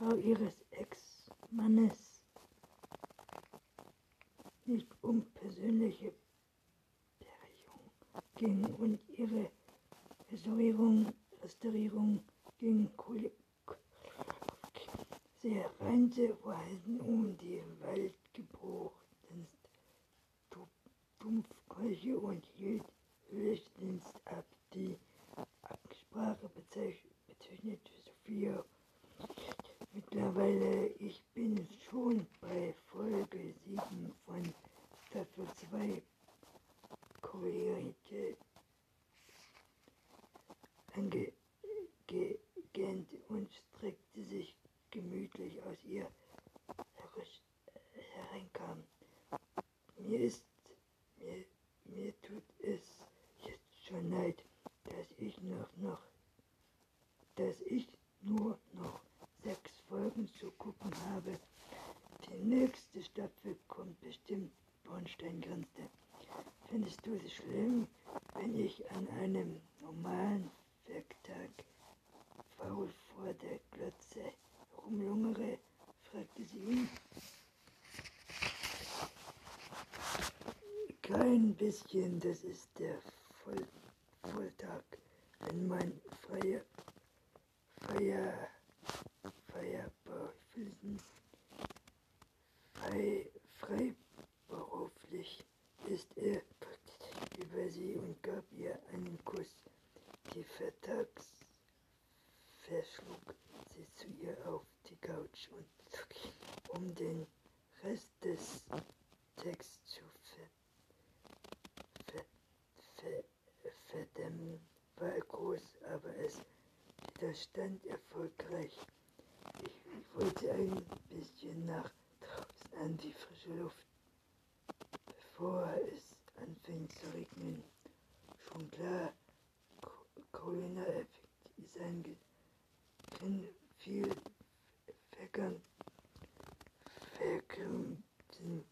Frau ihres Ex-Mannes nicht um persönliche Berechtigung ging und ihre Restaurierung, Restaurierung ging. Sie rannte Weiden um die Waldgebrochen, Dumpfkeuche und hielt Höchstdienst ab. Die Absprache bezeichnete Sophia mittlerweile. Ich bin schon bei Folge 7 von Staffel 2 Kollege angegähnt und streckte sich gemütlich aus ihr hereinkam. Mir ist, mir, mir tut es jetzt schon leid, dass ich noch, noch, dass ich nur noch sechs Folgen zu gucken habe. Die nächste Staffel kommt bestimmt Bornsteingrenze. Findest du es schlimm, wenn ich an einem normalen Werktag faul vor der Glotze rumlungere? fragte sie ihn. Kein bisschen, das ist der Voll Volltag, wenn man freier, freier, feierberuflichen, frei, freiberuflich ist er über sie und gab ihr einen Kuss. Die Vertags verschlug sie zu ihr auf und um den Rest des Texts zu ver, ver, ver, verdämmen, war er groß, aber es widerstand erfolgreich. Ich, ich wollte ein bisschen nach draußen an die frische Luft, bevor es anfängt zu regnen. Schon klar, Corona-Effekt ist ein viel vergangen. Verkümmten.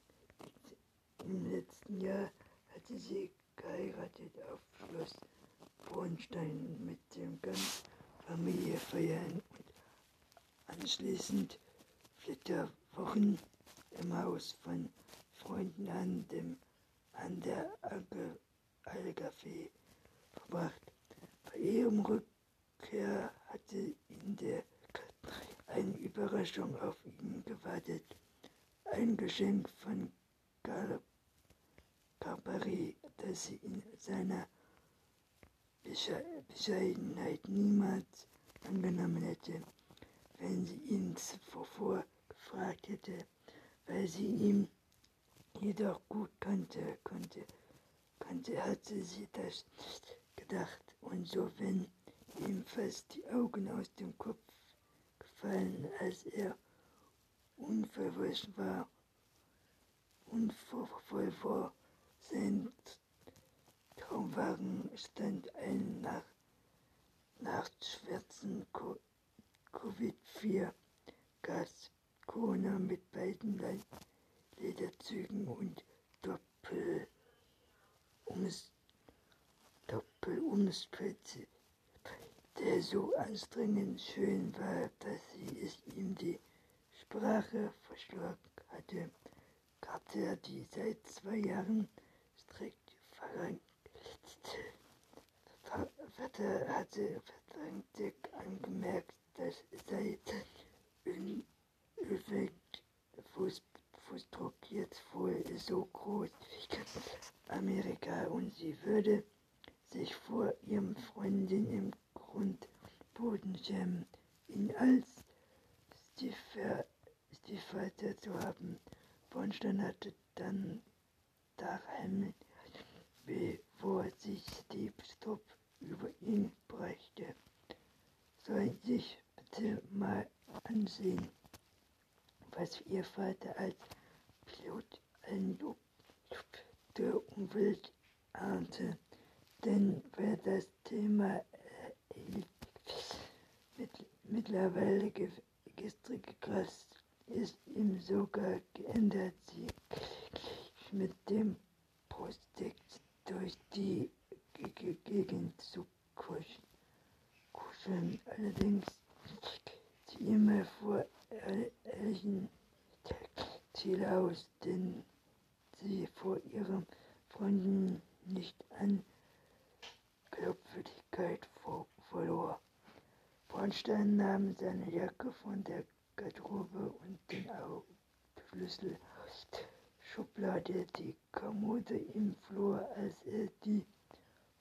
Im letzten Jahr hatte sie geheiratet auf Schloss Bornstein mit dem ganzen Familie feiern und anschließend Flitterwochen im Haus von Freunden an, dem, an der Algafee verbracht. Bei ihrem Rückkehr hatte in der eine Überraschung auf ihn gewartet. Ein Geschenk von Carpari, das sie in seiner Bescheidenheit niemals angenommen hätte, wenn sie ihn zuvor gefragt hätte, weil sie ihn jedoch gut kannte, konnte, konnte, hatte sie das nicht gedacht. Und so, wenn ihm fast die Augen aus dem Kopf gefallen, als er unverwirrt war und voll vor seinem Traumwagen stand ein nach Nachtschwärzen Covid-4 Gas Corona mit beiden Lederzügen und Doppel ums Doppelumspritze, so anstrengend schön war, dass sie es ihm die Sprache verschlug hatte, gab er die seit zwei Jahren strikt verlangte Vater hatte verdrängte angemerkt, dass sein Öleffekt Fußdruck jetzt wohl so groß wie Amerika. Und sie würde sich vor ihrem Freundin im Schämen, ihn als Stiefvater zu haben. Bornstein hatte dann daheim, bevor sich Steve Stop über ihn brächte. Soll sich bitte mal ansehen, was ihr Vater als Pilot ein Lob der Umwelt ahnte. Denn wer das Thema mit, mittlerweile gestrickt ist ihm sogar geändert, sie mit dem Prospekt durch die Gegend zu kuscheln. Allerdings sie immer vor fiel aus, denn sie vor ihren Freunden nicht an Glaubwürdigkeit verlor. Bornstein nahm seine Jacke von der Garderobe und den der Schublade, die Kommode im Flur, als er die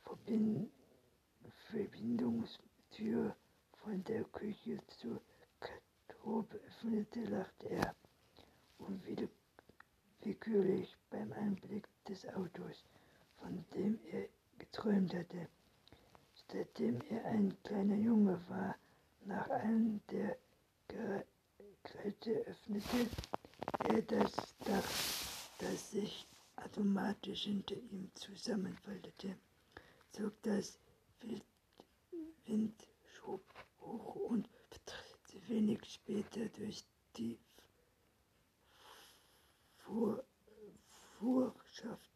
Verbind Verbindungstür von der Küche zur Garderobe öffnete, lachte er unwillkürlich beim Anblick des Autos, von dem er geträumt hatte. Seitdem er ein kleiner Junge war, nach einem öffnete er das Dach, das sich automatisch hinter ihm zusammenfaltete, zog das Windschub hoch und wenig später durch die Fuhr, Fuhrschaft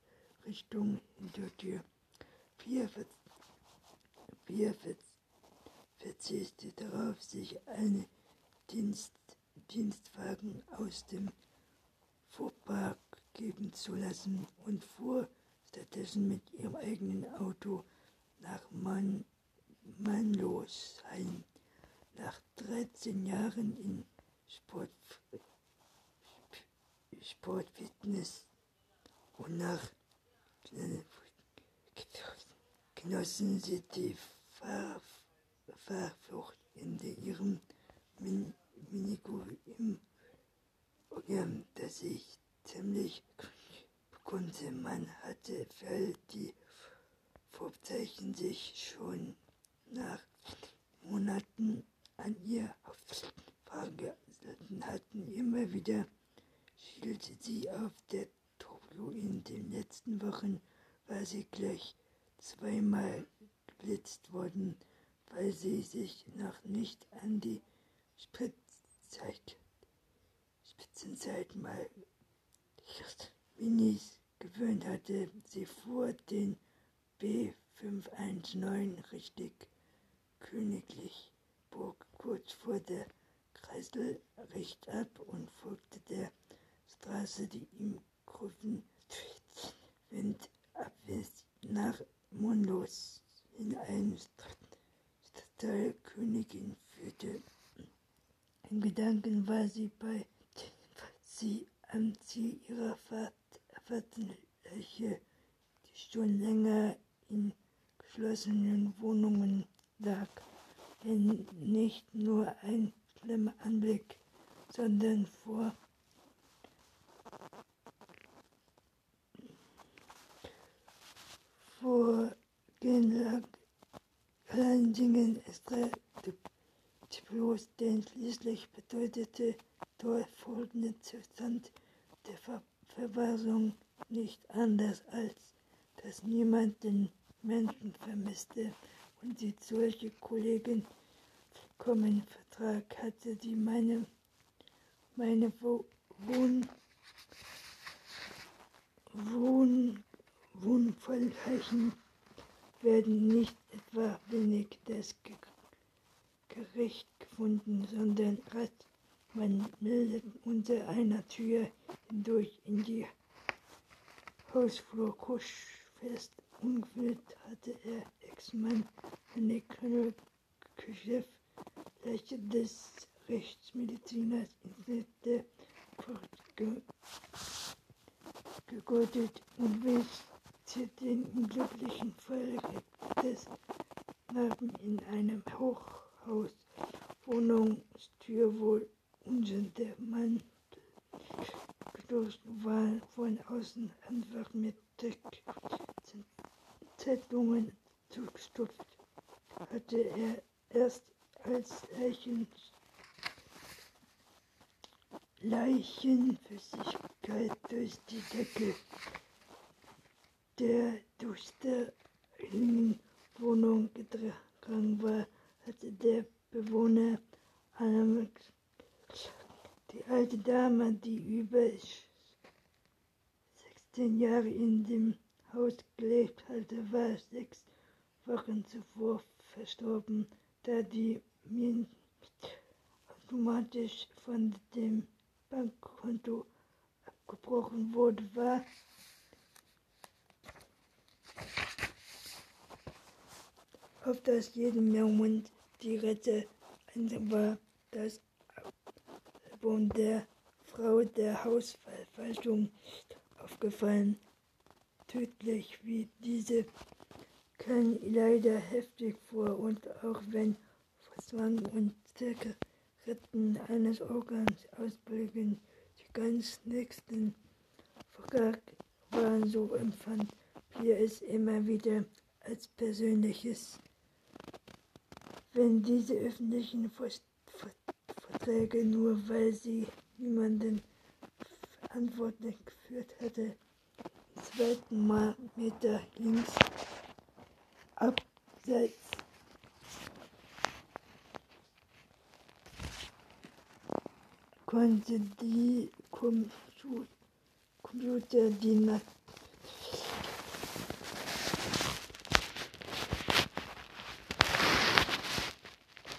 Richtung Hintertür. Vier, vier verzichtete darauf, sich einen Dienst, Dienstwagen aus dem Fuhrpark geben zu lassen und fuhr stattdessen mit ihrem eigenen Auto nach Mann, Mannlosheim. Nach 13 Jahren in Sport, Sportfitness und nach genossen sie die Fahr Fahrflucht in ihrem Min Minigur im Organ, das ich ziemlich konnte. Man hatte für die Vorzeichen sich schon nach Monaten an ihr Frage hatten. Immer wieder schielte sie auf der Tableau. In den letzten Wochen war sie gleich zweimal geblitzt worden, weil sie sich noch nicht an die Spitzzeit, Spitzenzeit mal Minis gewöhnt hatte. Sie fuhr den B519 richtig königlich, bog kurz vor der Kreisel recht ab und folgte der Straße, die im Kurvenwind abwärts nach Mondlos in einen Stadtteil Königin führte. In Gedanken war sie bei sie am Ziel ihrer Fahrt Fahrtenleiche, die schon länger in geschlossenen Wohnungen lag. Denn nicht nur ein schlimmer Anblick, sondern vor vorgehen lag allen Dingen bloß, denn schließlich bedeutete der folgende Zustand der Ver Verweisung nicht anders als, dass niemand den Menschen vermisste. Und die solche Kollegen vollkommen Vertrag hatte, die meine, meine Wohn, Wohn, Wohnverleichen werden nicht etwa wenig das Gericht gefunden, sondern Rat man unter einer Tür hindurch in die Hausflur kusch fest. Ungewillt hatte er Ex-Mann eine kleine Geschäftsfläche des Rechtsmediziners in der gegürtet und wischte den unglücklichen Fall des Narben in einem Hochhaus Wohnungstür wohl und der Mann gestoßen war von außen einfach mit Zeitungen zugestopft. Hatte er erst als Leichen, Leichenflüssigkeit durch die Decke der durch der Wohnung getragen war, hatte der Bewohner einer die alte Dame, die über 16 Jahre in dem Haus gelebt hatte, war sechs Wochen zuvor verstorben, da die Mien automatisch von dem Bankkonto gebrochen wurde, war auf das jedem Moment die Rette war das Album der Frau der Hausverwaltung aufgefallen. Tödlich wie diese kann leider heftig vor und auch wenn Zwang und Zigaretten eines Organs ausbilden, die ganz nächsten Vertrag waren, so empfand wir es immer wieder als persönliches. Wenn diese öffentlichen Verträge nur weil sie niemanden verantwortlich geführt hatte, zweiten Mal Meter links abseits. Konnte die Computer die